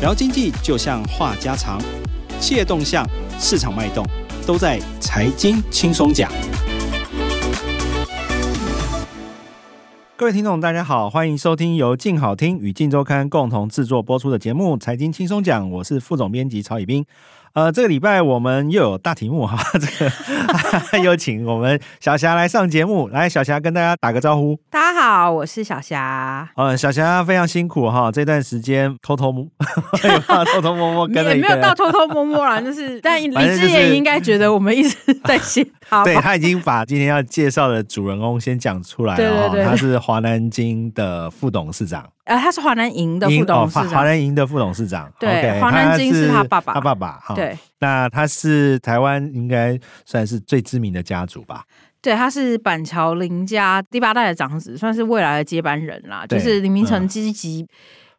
聊经济就像话家常，企业动向、市场脉动，都在财经轻松讲。各位听众，大家好，欢迎收听由静好听与静周刊共同制作播出的节目《财经轻松讲》，我是副总编辑曹以斌。呃，这个礼拜我们又有大题目哈，这个有请我们小霞来上节目。来，小霞跟大家打个招呼。大家好，我是小霞。嗯，小霞非常辛苦哈，这段时间偷偷摸，偷偷摸摸跟了，也没有到偷偷摸摸啦，就是，但 李志也应该觉得我们一直在写他。对，他已经把今天要介绍的主人公先讲出来了，对对对，他是华南金的副董事长。呃，他是华南银的副董事长，华南银的副董事长。对，华南金是他爸爸，他爸爸。对，那他是台湾应该算是最知名的家族吧？对，他是板桥林家第八代的长子，算是未来的接班人啦。就是林明成积极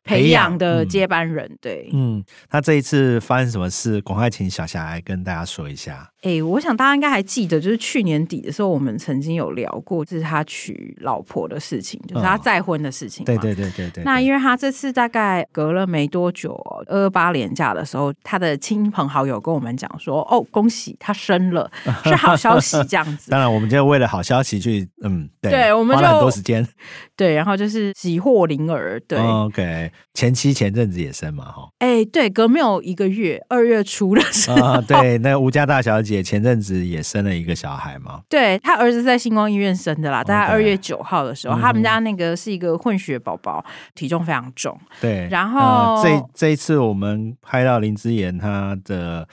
培养的接班人。对，嗯，那这一次发生什么事？赶快请小霞来跟大家说一下。哎、欸，我想大家应该还记得，就是去年底的时候，我们曾经有聊过，就是他娶老婆的事情，就是他再婚的事情。对对对对对。那因为他这次大概隔了没多久，二二八连假的时候，他的亲朋好友跟我们讲说：“哦，恭喜他生了，是好消息。”这样子。当然，我们就为了好消息去，嗯，对，对我们就花了很多时间。对，然后就是喜获麟儿。对、哦、，OK，前妻前阵子也生嘛，哈。哎、欸，对，隔没有一个月，二月初的时候，哦、对，那吴家大小姐。前阵子也生了一个小孩嘛？对，她儿子在星光医院生的啦，大概二月九号的时候.他们家那个是一个混血宝宝，体重非常重。对，然后、呃、这这一次我们拍到林之言她的。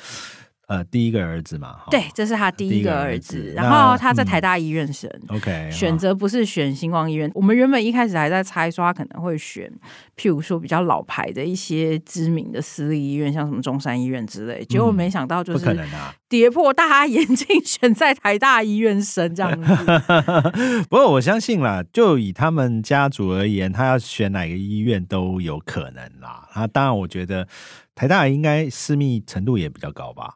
呃，第一个儿子嘛，对，这是他第一个儿子。儿子然后他在台大医院生、嗯、，OK，选择不是选星光医院。我们原本一开始还在猜说他可能会选，譬如说比较老牌的一些知名的私立医院，像什么中山医院之类。结果没想到就是跌破大家眼镜，选在台大医院生这样子。不过我相信啦，就以他们家族而言，他要选哪个医院都有可能啦。啊，当然我觉得。台大应该私密程度也比较高吧？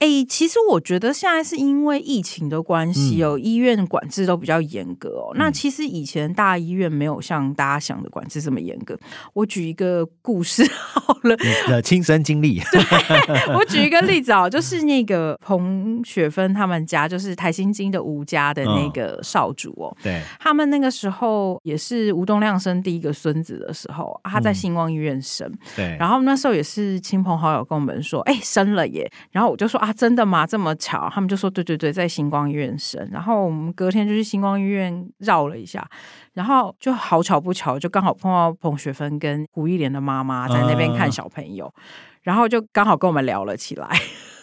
哎、欸，其实我觉得现在是因为疫情的关系，哦、嗯、医院管制都比较严格哦、嗯。那其实以前大医院没有像大家想的管制这么严格。我举一个故事 好了，你的亲身经历。对，我举一个例子哦，就是那个彭雪芬他们家，就是台新金的吴家的那个少主哦。对、嗯，他们那个时候也是吴东亮生第一个孙子的时候，他在星光医院生。对、嗯，然后那时候也是亲朋好友跟我们说，哎、欸，生了耶。然后我就说啊。真的吗？这么巧？他们就说对对对，在星光医院生。然后我们隔天就去星光医院绕了一下，然后就好巧不巧，就刚好碰到彭雪芬跟胡一莲的妈妈在那边看小朋友。嗯然后就刚好跟我们聊了起来，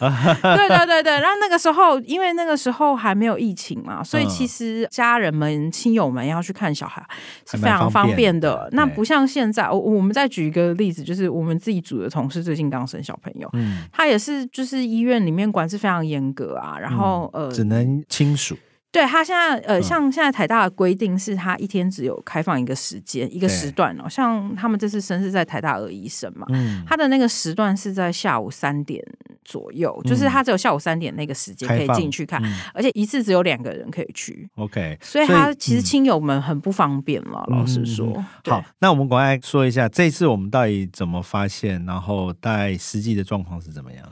对对对对。然后那个时候，因为那个时候还没有疫情嘛，所以其实家人们、亲友们要去看小孩是非常方便的。那不像现在，我我们再举一个例子，就是我们自己组的同事最近刚生小朋友，嗯，他也是就是医院里面管制非常严格啊，然后呃，只能亲属。对他现在呃，像现在台大的规定是，他一天只有开放一个时间一个时段哦。像他们这次生是在台大二医生嘛，嗯，他的那个时段是在下午三点左右，嗯，就是他只有下午三点那个时间可以进去看，嗯，而且一次只有两个人可以去。OK，所以他其实亲友们很不方便了，嗯，老实说，嗯。好，那我们赶快说一下这次我们到底怎么发现，然后大概实际的状况是怎么样？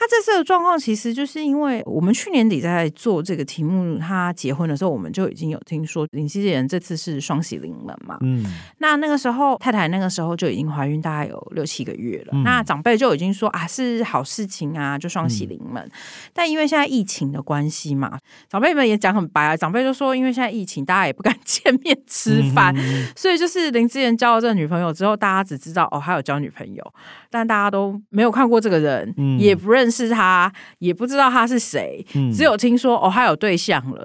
他这次的状况其实就是因为我们去年底在做这个题目，他结婚的时候我们就已经有听说林之言这次是双喜临门嘛。嗯，那那个时候太太那个时候就已经怀孕大概有六七个月了。嗯、那长辈就已经说啊是好事情啊，就双喜临门、嗯。但因为现在疫情的关系嘛，长辈们也讲很白啊，长辈就说因为现在疫情，大家也不敢 见面吃饭、嗯，所以就是林之言交了这个女朋友之后，大家只知道哦还有交女朋友，但大家都没有看过这个人，嗯、也不认识。是他也不知道他是谁，嗯、只有听说哦，他有对象了。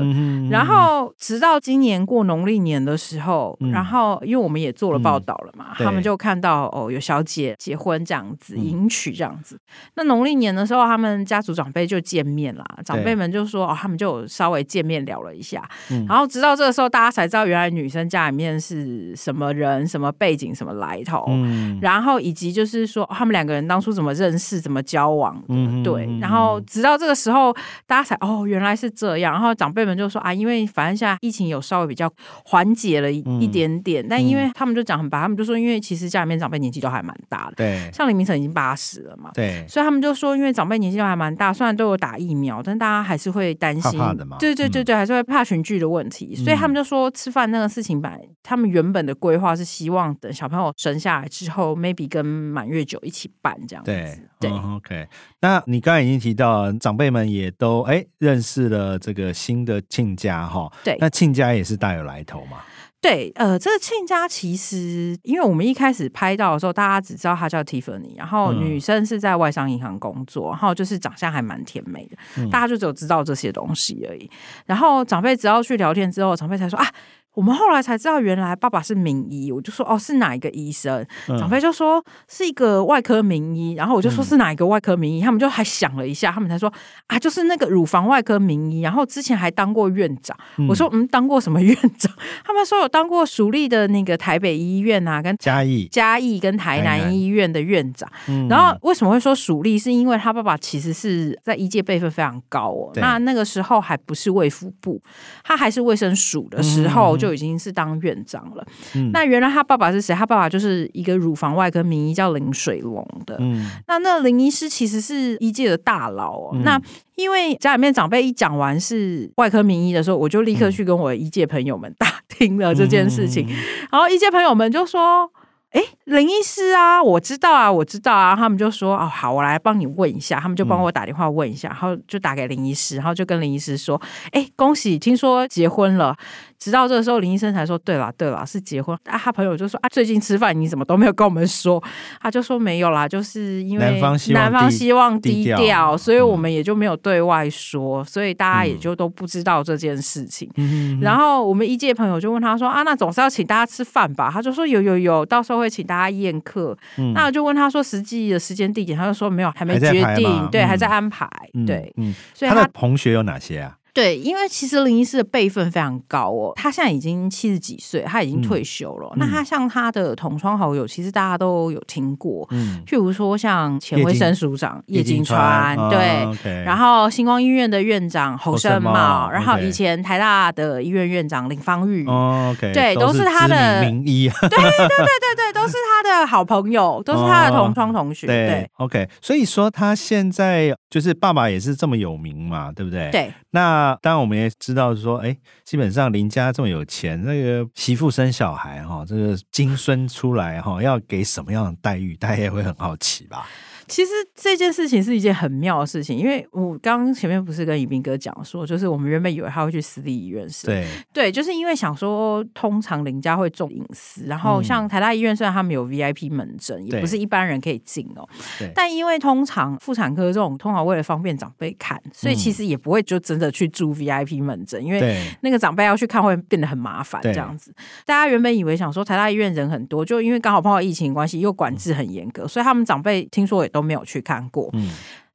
然后直到今年过农历年的时候、嗯，然后因为我们也做了报道了嘛，嗯、他们就看到哦，有小姐结婚这样子，迎娶这样子。嗯、那农历年的时候，他们家族长辈就见面啦，长辈们就说哦，他们就稍微见面聊了一下。嗯、然后直到这个时候，大家才知道原来女生家里面是什么人、什么背景、什么来头。嗯、然后以及就是说、哦、他们两个人当初怎么认识、怎么交往。嗯嗯，对。然后直到这个时候，大家才哦，原来是这样。然后长辈们就说啊，因为反正现在疫情有稍微比较缓解了一一点点，嗯、但因为他们就讲很白，他们就说，因为其实家里面长辈年纪都还蛮大的，对，像林明成已经八十了嘛，对，所以他们就说，因为长辈年纪都还蛮大，虽然都有打疫苗，但大家还是会担心，怕怕的嘛，对对对对，嗯、还是会怕群聚的问题，所以他们就说吃饭那个事情，本来他们原本的规划是希望等小朋友生下来之后，maybe 跟满月酒一起办这样子，嗯、，OK。那你刚才已经提到，长辈们也都哎认识了这个新的亲家哈，对，那亲家也是大有来头嘛。对，呃，这个亲家其实，因为我们一开始拍到的时候，大家只知道他叫 Tiffany，然后女生是在外商银行工作，然后就是长相还蛮甜美的，嗯、大家就只有知道这些东西而已。然后长辈只要去聊天之后，长辈才说啊。我们后来才知道，原来爸爸是名医。我就说哦，是哪一个医生？嗯、长辈就说是一个外科名医。然后我就说是哪一个外科名医？嗯、他们就还想了一下，他们才说啊，就是那个乳房外科名医。然后之前还当过院长。嗯、我说嗯，当过什么院长？他们说有当过属立的那个台北医院啊，跟嘉义嘉义跟台南医院的院长。然后为什么会说属立？是因为他爸爸其实是在医界辈分非常高哦。那那个时候还不是卫福部，他还是卫生署的时候。嗯就已经是当院长了。嗯、那原来他爸爸是谁？他爸爸就是一个乳房外科名医，叫林水龙的。嗯、那那林医师其实是一届的大佬哦。嗯、那因为家里面长辈一讲完是外科名医的时候，我就立刻去跟我一届朋友们 打听了这件事情。嗯、然后一届朋友们就说。哎，林医师啊，我知道啊，我知道啊。他们就说哦，好，我来帮你问一下。他们就帮我打电话问一下，嗯、然后就打给林医师，然后就跟林医师说，哎，恭喜，听说结婚了。直到这个时候，林医生才说，对了，对了，是结婚。啊，他朋友就说啊，最近吃饭你怎么都没有跟我们说？他就说没有啦，就是因为男方希望低，调，低调，所以我们也就没有对外说，嗯、所以大家也就都不知道这件事情。嗯、然后我们一届朋友就问他说啊，那总是要请大家吃饭吧？他就说有有有，到时候会。会请大家宴客，嗯、那我就问他说实际的时间地点，他就说没有，还没决定，对，嗯、还在安排，嗯、对，嗯，所以他，他的同学有哪些啊？对，因为其实林医师的辈分非常高哦，他现在已经七十几岁，他已经退休了。嗯、那他像他的同窗好友，其实大家都有听过，嗯，譬如说像前卫生署长叶金川，对，哦 okay、然后星光医院的院长侯胜茂，然后以前台大的医院院长林芳玉，哦 okay、对，都是他的名医，对对对对对，都是他的好朋友，都是他的同窗同学，哦、对，对，OK，所以说他现在就是爸爸也是这么有名嘛，对不对？对，那。当然，我们也知道说，哎，基本上林家这么有钱，那个媳妇生小孩哈，这个金孙出来哈，要给什么样的待遇，大家也会很好奇吧。其实这件事情是一件很妙的事情，因为我刚刚前面不是跟宜斌哥讲说，就是我们原本以为他会去私立医院，是，对，对，就是因为想说，通常林家会重隐私，然后像台大医院虽然他们有 VIP 门诊，嗯、也不是一般人可以进哦，对但因为通常妇产科这种通常为了方便长辈看，所以其实也不会就真的去住 VIP 门诊，因为那个长辈要去看会变得很麻烦这样子。大家原本以为想说台大医院人很多，就因为刚好碰到疫情关系，又管制很严格，嗯、所以他们长辈听说也。都没有去看过，嗯，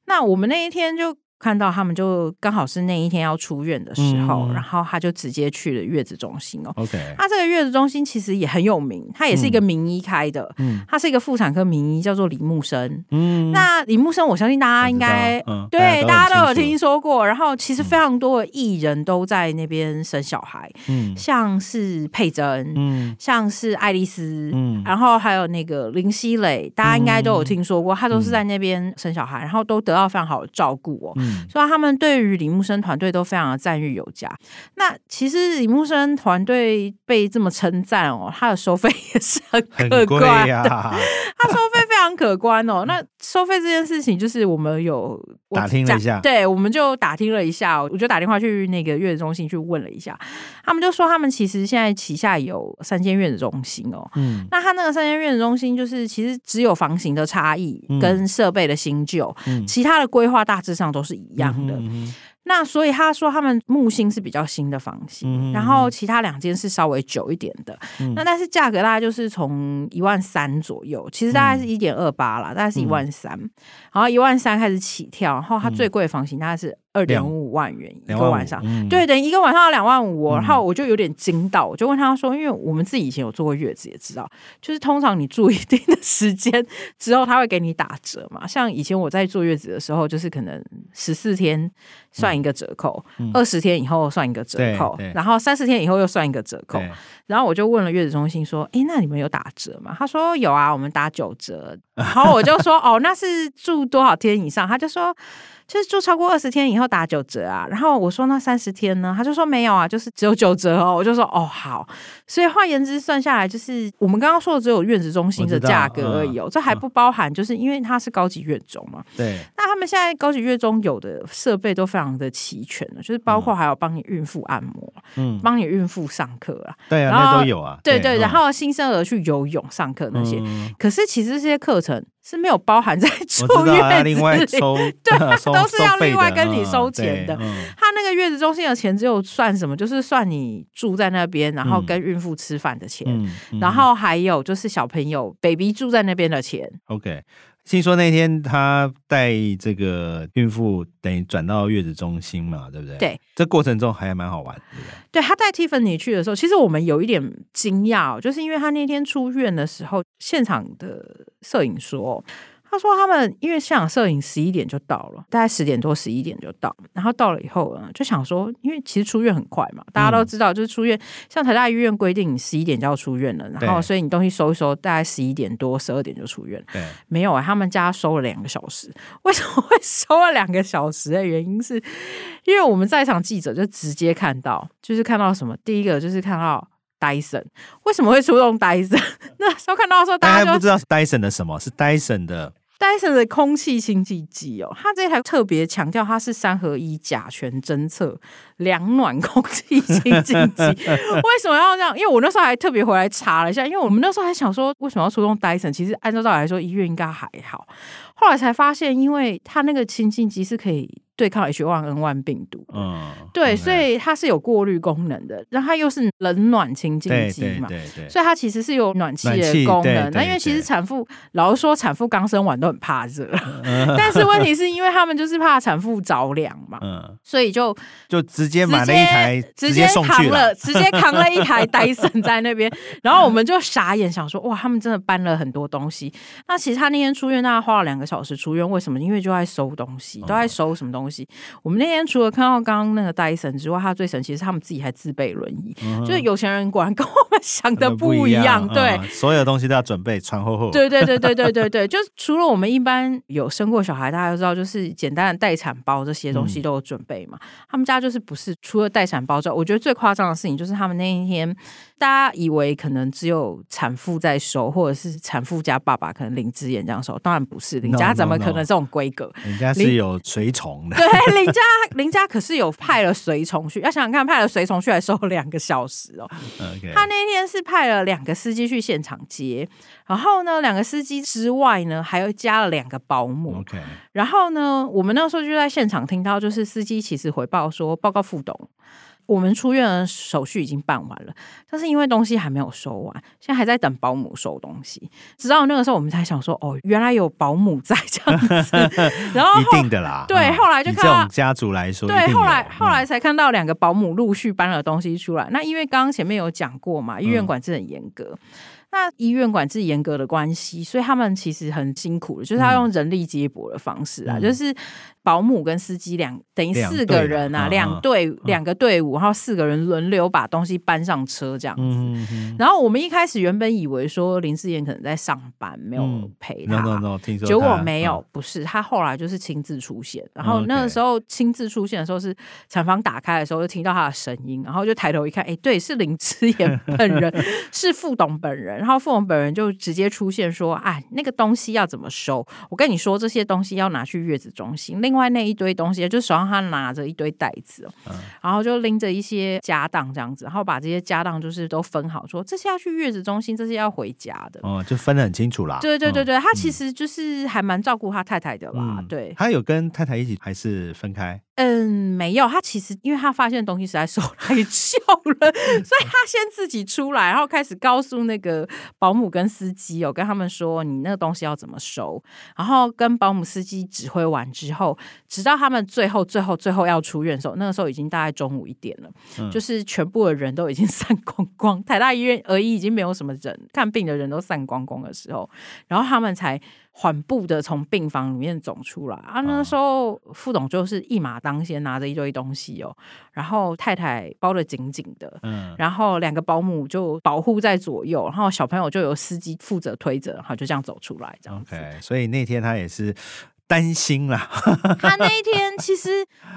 那我们那一天就。看到他们就刚好是那一天要出院的时候，嗯、然后他就直接去了月子中心哦。OK，他这个月子中心其实也很有名，他也是一个名医开的，嗯，他是一个妇产科名医，叫做李木生。嗯，那李木生，我相信大家应该、嗯、对大家，都有听说过。然后其实非常多的艺人都在那边生小孩，嗯，像是佩珍，嗯，像是爱丽丝，嗯，然后还有那个林熙蕾，大家应该都有听说过，他都是在那边生小孩，然后都得到非常好的照顾哦。嗯所以他们对于李木生团队都非常的赞誉有加。那其实李木生团队被这么称赞哦，他的收费也是很可观的。他收费非常可观哦。那收费这件事情，就是我们有打听了一下，对，我们就打听了一下，我就打电话去那个月子中心去问了一下，他们就说他们其实现在旗下有三间月子中心哦。嗯，那他那个三间月子中心，就是其实只有房型的差异跟设备的新旧，嗯，其他的规划大致上都是一样的。嗯那所以他说他们木星是比较新的房型，嗯、然后其他两间是稍微久一点的。嗯、那但是价格大概就是从一万三左右，其实大概是一点二八啦，大概是一万三，然后一万三开始起跳，然后它最贵的房型大概是二点五万元一个晚上，嗯、对，等于一个晚上要两万五，然后我就有点惊到，我就问他说，因为我们自己以前有坐过月子，也知道，就是通常你住一定的时间之后，他会给你打折嘛。像以前我在坐月子的时候，就是可能十四天算一个折扣，二十、嗯、天以后算一个折扣，然后三十天以后又算一个折扣。然后我就问了月子中心说，哎，那你们有打折吗？他说有啊，我们打九折。然后我就说，哦，那是住多少天以上？他就说。就是住超过二十天以后打九折啊，然后我说那三十天呢？他就说没有啊，就是只有九折哦。我就说哦好，所以换言之算下来，就是我们刚刚说的只有院子中心的价格而已哦，嗯、这还不包含就是因为它是高级院中嘛。对。那他们现在高级院中有的设备都非常的齐全了，就是包括还有帮你孕妇按摩，嗯，帮你孕妇上课啊，对啊，那都有啊。对对，然后新生儿去游泳上课那些，嗯、可是其实这些课程。是没有包含在 住院里，另外收，对，都是要另外跟你收钱的。他那个月子中心的钱只有算什么，就是算你住在那边，然后跟孕妇吃饭的钱，然后还有就是小朋友 baby 住在那边的钱。OK。听说那天他带这个孕妇，等于转到月子中心嘛，对不对？对，这过程中还蛮好玩，对不对？对，他带 Tiffany 去的时候，其实我们有一点惊讶，就是因为他那天出院的时候，现场的摄影说。他说他们因为现场摄影十一点就到了，大概十点多十一点就到，然后到了以后呢，就想说，因为其实出院很快嘛，大家都知道，就是出院，像台大医院规定你十一点就要出院了，然后所以你东西收一收，大概十一点多十二点就出院。对，没有啊，他们家收了两个小时，为什么会收了两个小时的原因是，因为我们在场记者就直接看到，就是看到什么，第一个就是看到 Dyson，为什么会出动 Dyson？那时候看到的时候，大家就不知道是 Dyson 的什么，是 Dyson 的。戴森的空气清净机哦，它这台特别强调它是三合一甲醛侦测两暖空气清净机。为什么要这样？因为我那时候还特别回来查了一下，因为我们那时候还想说，为什么要出动戴森？其实按照道理来说，医院应该还好。后来才发现，因为它那个清净机是可以。对抗 H1N1 病毒，嗯，对，所以它是有过滤功能的，然后它又是冷暖清净机嘛，对对，所以它其实是有暖气的功能。那因为其实产妇老实说，产妇刚生完都很怕热，但是问题是因为他们就是怕产妇着凉嘛，嗯，所以就就直接买了一台，直接扛了，直接扛了一台戴森在那边，然后我们就傻眼，想说哇，他们真的搬了很多东西。那其实他那天出院，大概花了两个小时出院，为什么？因为就在收东西，都在收什么东西。我们那天除了看到刚刚那个戴森之外，他最神奇是他们自己还自备轮椅，嗯、就是有钱人果然跟我们 想的不一样。对、嗯，所有东西都要准备穿厚厚。对对对对对对 对，就是除了我们一般有生过小孩，大家都知道，就是简单的待产包这些东西都有准备嘛。嗯、他们家就是不是除了待产包之外，我觉得最夸张的事情就是他们那一天，大家以为可能只有产妇在收，或者是产妇家爸爸可能林志妍这样收，当然不是，林家怎么可能这种规格？人家是有随从的。对，林家林家可是有派了随从去，要想想看，派了随从去还收了两个小时哦。他那天是派了两个司机去现场接，然后呢，两个司机之外呢，还有加了两个保姆。Okay. 然后呢，我们那时候就在现场听到，就是司机其实回报说，报告副董。我们出院的手续已经办完了，但是因为东西还没有收完，现在还在等保姆收东西。直到那个时候，我们才想说，哦，原来有保姆在这样子。然后，后一定的啦，对，嗯、后来就看到家族来说，对，后来后来才看到两个保姆陆续搬了东西出来。嗯、那因为刚刚前面有讲过嘛，医院管制很严格。嗯那医院管制严格的关系，所以他们其实很辛苦的，就是他用人力接驳的方式啊，嗯、就是保姆跟司机两等于四个人啊，两队两个队伍，然后四个人轮流把东西搬上车这样子。然后我们一开始原本以为说林志妍可能在上班，没有陪他，结果没有，不是他后来就是亲自出现。然后那个时候亲自出现的时候是产房打开的时候，就听到他的声音，然后就抬头一看，哎，对，是林志 妍本人，是副董本人。然后副总本人就直接出现说：“哎，那个东西要怎么收？我跟你说，这些东西要拿去月子中心。另外那一堆东西，就是手上他拿着一堆袋子，嗯、然后就拎着一些家当这样子，然后把这些家当就是都分好，说这些要去月子中心，这些要回家的。哦，就分得很清楚啦。对对对对，嗯、他其实就是还蛮照顾他太太的啦。嗯、对，他有跟太太一起还是分开？嗯，没有，他其实因为他发现东西实在收太久了，所以他先自己出来，然后开始告诉那个保姆跟司机哦，跟他们说你那个东西要怎么收，然后跟保姆司机指挥完之后，直到他们最后最后最后要出院的时候，那个时候已经大概中午一点了，嗯、就是全部的人都已经 散光光，台大医院而已已经没有什么人看病的人都散光光的时候，然后他们才。缓步的从病房里面走出来啊！那时候副总就是一马当先，拿着一堆东西哦，然后太太包得紧紧的，嗯，然后两个保姆就保护在左右，然后小朋友就由司机负责推着，然后就这样走出来，这样子。Okay, 所以那天他也是。担心啦，他那一天其实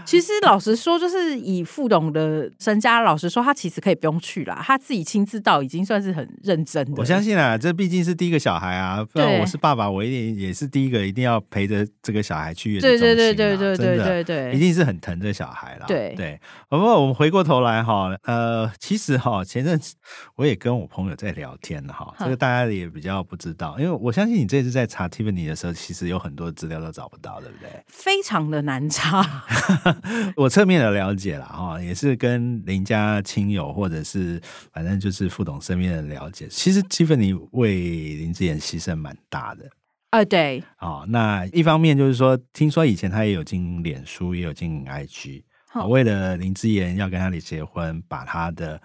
其实老实说，就是以副董的身家，老实说，他其实可以不用去啦，他自己亲自到已经算是很认真的。我相信啊，这毕竟是第一个小孩啊，不然我是爸爸，我一定也是第一个一定要陪着这个小孩去。对对对对对对对，一定是很疼这小孩啦。对对，不过我们回过头来哈，呃，其实哈，前阵子我也跟我朋友在聊天哈，这个大家也比较不知道，因为我相信你这次在查 Tiffany 的时候，其实有很多资料都找。找不到，对不对？非常的难查。我侧面的了解了哈，也是跟邻家亲友或者是反正就是副董身边的了解。其实 Tiffany 为林志妍牺牲蛮大的啊、呃，对。哦，那一方面就是说，听说以前他也有经营脸书，也有经营 IG，哦，为了林志妍要跟他离结婚，把他的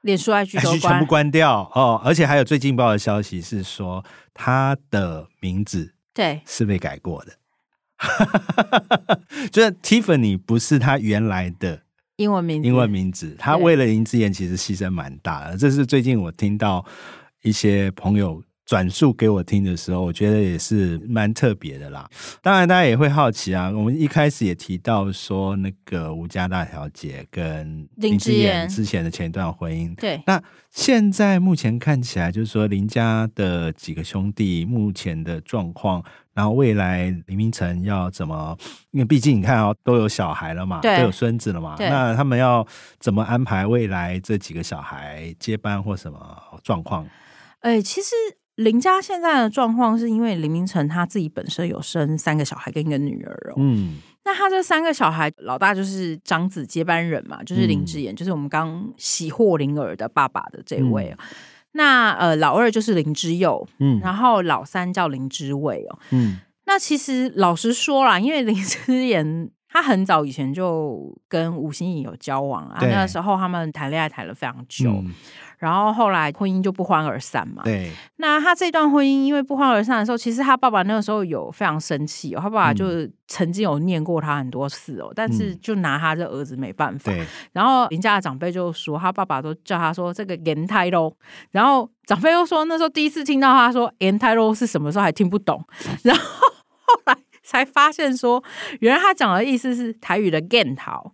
脸书 IG 都全部关掉哦。而且还有最劲爆的消息是说，他的名字对是被改过的。哈哈哈哈哈！就是 Tiffany 不是他原来的英文名字，英文名字。他为了林志妍，其实牺牲蛮大的。这是最近我听到一些朋友转述给我听的时候，我觉得也是蛮特别的啦。当然，大家也会好奇啊。我们一开始也提到说，那个吴家大小姐跟林志妍之前的前一段婚姻，对。那现在目前看起来，就是说林家的几个兄弟目前的状况。然后未来林明成要怎么？因为毕竟你看哦，都有小孩了嘛，都有孙子了嘛，那他们要怎么安排未来这几个小孩接班或什么状况？哎、欸，其实林家现在的状况是因为林明成他自己本身有生三个小孩跟一个女儿哦。嗯，那他这三个小孩，老大就是长子接班人嘛，就是林志妍，嗯、就是我们刚喜获麟儿的爸爸的这位。嗯那呃，老二就是林之佑，嗯，然后老三叫林之伟哦，嗯，那其实老实说啦，因为 林之妍他很早以前就跟吴欣颖有交往啊，那个时候他们谈恋爱谈了非常久。嗯然后后来婚姻就不欢而散嘛。对。那他这段婚姻因为不欢而散的时候，其实他爸爸那个时候有非常生气哦。他爸爸就曾经有念过他很多次哦，嗯、但是就拿他这儿子没办法。对。然后林家的长辈就说，他爸爸都叫他说这个言态喽。然后长辈又说，那时候第一次听到他说言态喽是什么时候还听不懂。然后后来。才发现说，原来他讲的意思是台语的 “gen 桃”，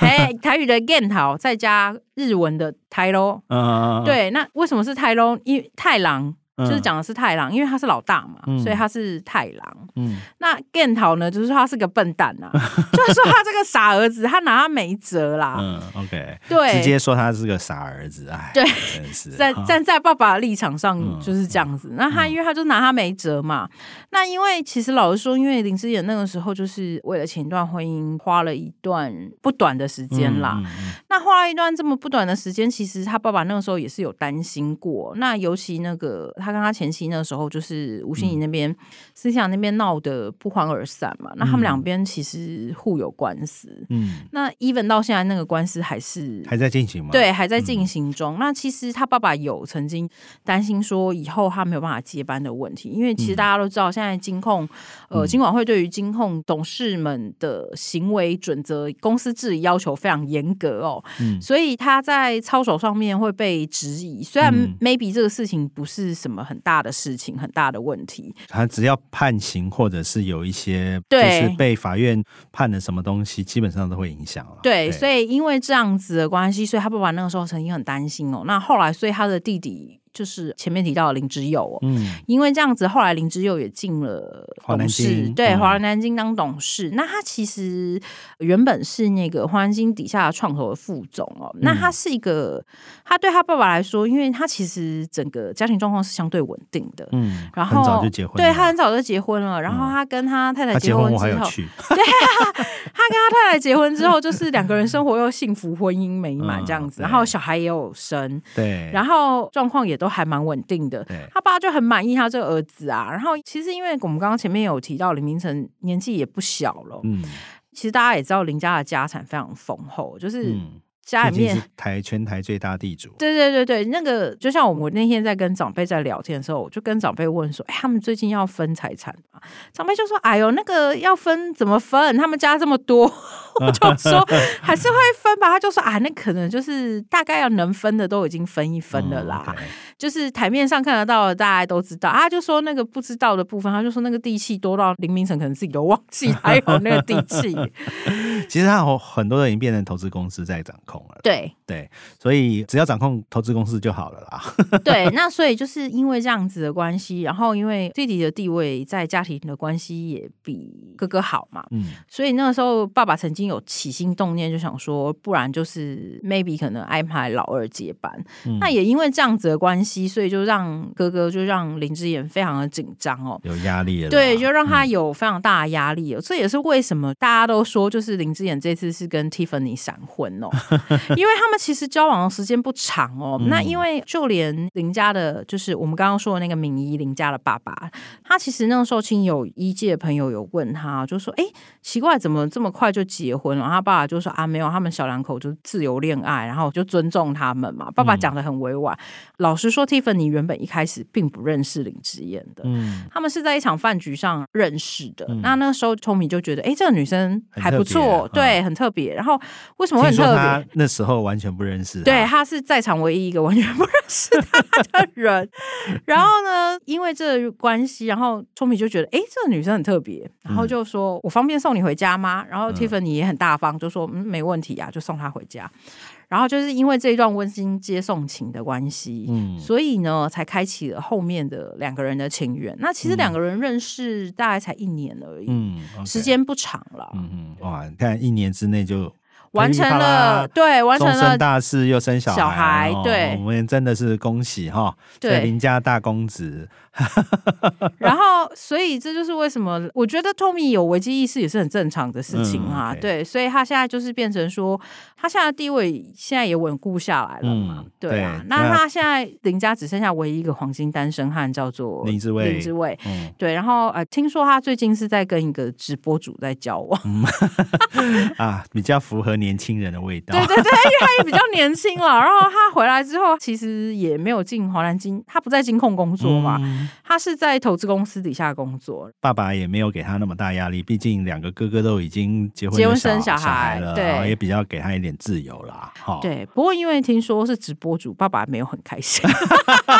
哎，台语的 “gen 桃”再加日文的 “tai lo”。嗯，对，那为什么是 “tai lo”？因为太郎。就是讲的是太郎，因为他是老大嘛，嗯、所以他是太郎。嗯，那健桃呢，就是说他是个笨蛋呐、啊，就是说他这个傻儿子，他拿他没辙啦。嗯，OK，对，直接说他是个傻儿子，哎，对，真是 在站在爸爸的立场上就是这样子。嗯、那他因为他就拿他没辙嘛，嗯、那因为其实老实说，因为林志颖那个时候就是为了前一段婚姻花了一段不短的时间啦。那花了一段这么不短的时间，其实他爸爸那个时候也是有担心过。那尤其那个。他跟他前妻那时候就是吴欣怡那边、思想那边闹得不欢而散嘛，嗯、那他们两边其实互有官司，嗯，那 even 到现在那个官司还是还在进行吗？对，还在进行中。嗯、那其实他爸爸有曾经担心说以后他没有办法接班的问题，因为其实大家都知道现在金控，呃，金管会对于金控董事们的行为准则、公司治理要求非常严格哦，嗯，所以他在操守上面会被质疑。虽然 maybe 这个事情不是什么。很大的事情，很大的问题。他只要判刑，或者是有一些，就是被法院判了什么东西，基本上都会影响了。对，所以因为这样子的关系，所以他爸爸那个时候曾经很担心哦。那后来，所以他的弟弟就是前面提到的林之佑哦，嗯，因为这样子，后来林之佑也进了董事，对，华伦南京当董事。嗯、那他其实原本是那个华南金底下的创投的副总哦。嗯、那他是一个，他对他爸爸来说，因为他其实整个家庭状况是相对稳定的，嗯，然后很早就结婚，对他很早就结婚了。然后他跟他太太结婚之后，嗯、对，他跟他太太结婚之后，就是两个人生活又幸福，婚姻美满这样子，嗯、然后小孩也有生，对，然后状况也都。还蛮稳定的，他爸就很满意他这个儿子啊。然后其实因为我们刚刚前面有提到林明成年纪也不小了，嗯，其实大家也知道林家的家产非常丰厚，就是。嗯家里面是台全台最大地主，对对对对，那个就像我们那天在跟长辈在聊天的时候，我就跟长辈问说：“哎，他们最近要分财产吗？”长辈就说：“哎呦，那个要分怎么分？他们家这么多。”我就说：“还是会分吧。”他就说：“啊，那可能就是大概要能分的都已经分一分了啦，嗯 okay、就是台面上看得到的，大家都知道。”啊，就说那个不知道的部分，他就说那个地契多到林明成可能自己都忘记 还有那个地契。其实他有很多人已经变成投资公司在掌控了。对对，所以只要掌控投资公司就好了啦。对，那所以就是因为这样子的关系，然后因为弟弟的地位在家庭的关系也比哥哥好嘛，嗯，所以那个时候爸爸曾经有起心动念，就想说，不然就是 maybe 可能安排老二接班。嗯、那也因为这样子的关系，所以就让哥哥就让林志言非常的紧张哦，有压力了。对，就让他有非常大的压力。嗯、这也是为什么大家都说，就是林之言这次是跟 Tiffany 闪婚哦。因为他们其实交往的时间不长哦，嗯、那因为就连林家的，就是我们刚刚说的那个名医林家的爸爸，他其实那个时候亲友一届朋友有问他，就说：“哎，奇怪，怎么这么快就结婚了？”他爸爸就说：“啊，没有，他们小两口就自由恋爱，然后就尊重他们嘛。”爸爸讲的很委婉。嗯、老实说，Tiffany 原本一开始并不认识林志颖的，嗯，他们是在一场饭局上认识的。嗯、那那个时候，Tommy 就觉得：“哎，这个女生还不错，啊、对，很特别。”然后为什么会很特别？那时候完全不认识，对，他是在场唯一一个完全不认识他的人。然后呢，因为这个关系，然后聪明就觉得，哎，这个女生很特别，然后就说：“嗯、我方便送你回家吗？”然后 Tiffany 也很大方，就说：“嗯，没问题啊，就送她回家。”然后就是因为这一段温馨接送情的关系，嗯，所以呢，才开启了后面的两个人的情缘。那其实两个人认识大概才一年而已，嗯，时间不长了，嗯嗯，哇，你看一年之内就。完成了，对，完成了，大事又生小孩，小孩，对，我们真的是恭喜哈，对，林家大公子。然后，所以这就是为什么我觉得 Tommy 有危机意识也是很正常的事情啊。对，所以他现在就是变成说，他现在地位现在也稳固下来了嘛。对啊，那他现在林家只剩下唯一一个黄金单身汉，叫做林志伟。林志伟，对。然后呃，听说他最近是在跟一个直播主在交往，啊，比较符合年轻人的味道。对对对，因为他也比较年轻了。然后他回来之后，其实也没有进华南金，他不在金控工作嘛。他是在投资公司底下工作，爸爸也没有给他那么大压力，毕竟两个哥哥都已经结婚、结婚生小孩了，对，也比较给他一点自由啦。对，不过因为听说是直播主，爸爸没有很开心。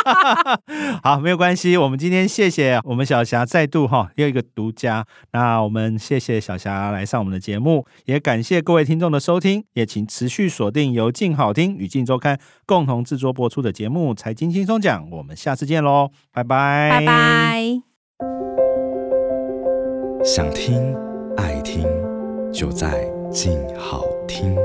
好，没有关系，我们今天谢谢我们小霞再度哈又一个独家，那我们谢谢小霞来上我们的节目，也感谢各位听众的收听，也请持续锁定由静好听与静周刊共同制作播出的节目《财经轻松讲》，我们下次见喽，拜拜。拜拜。想听爱听，就在静好听。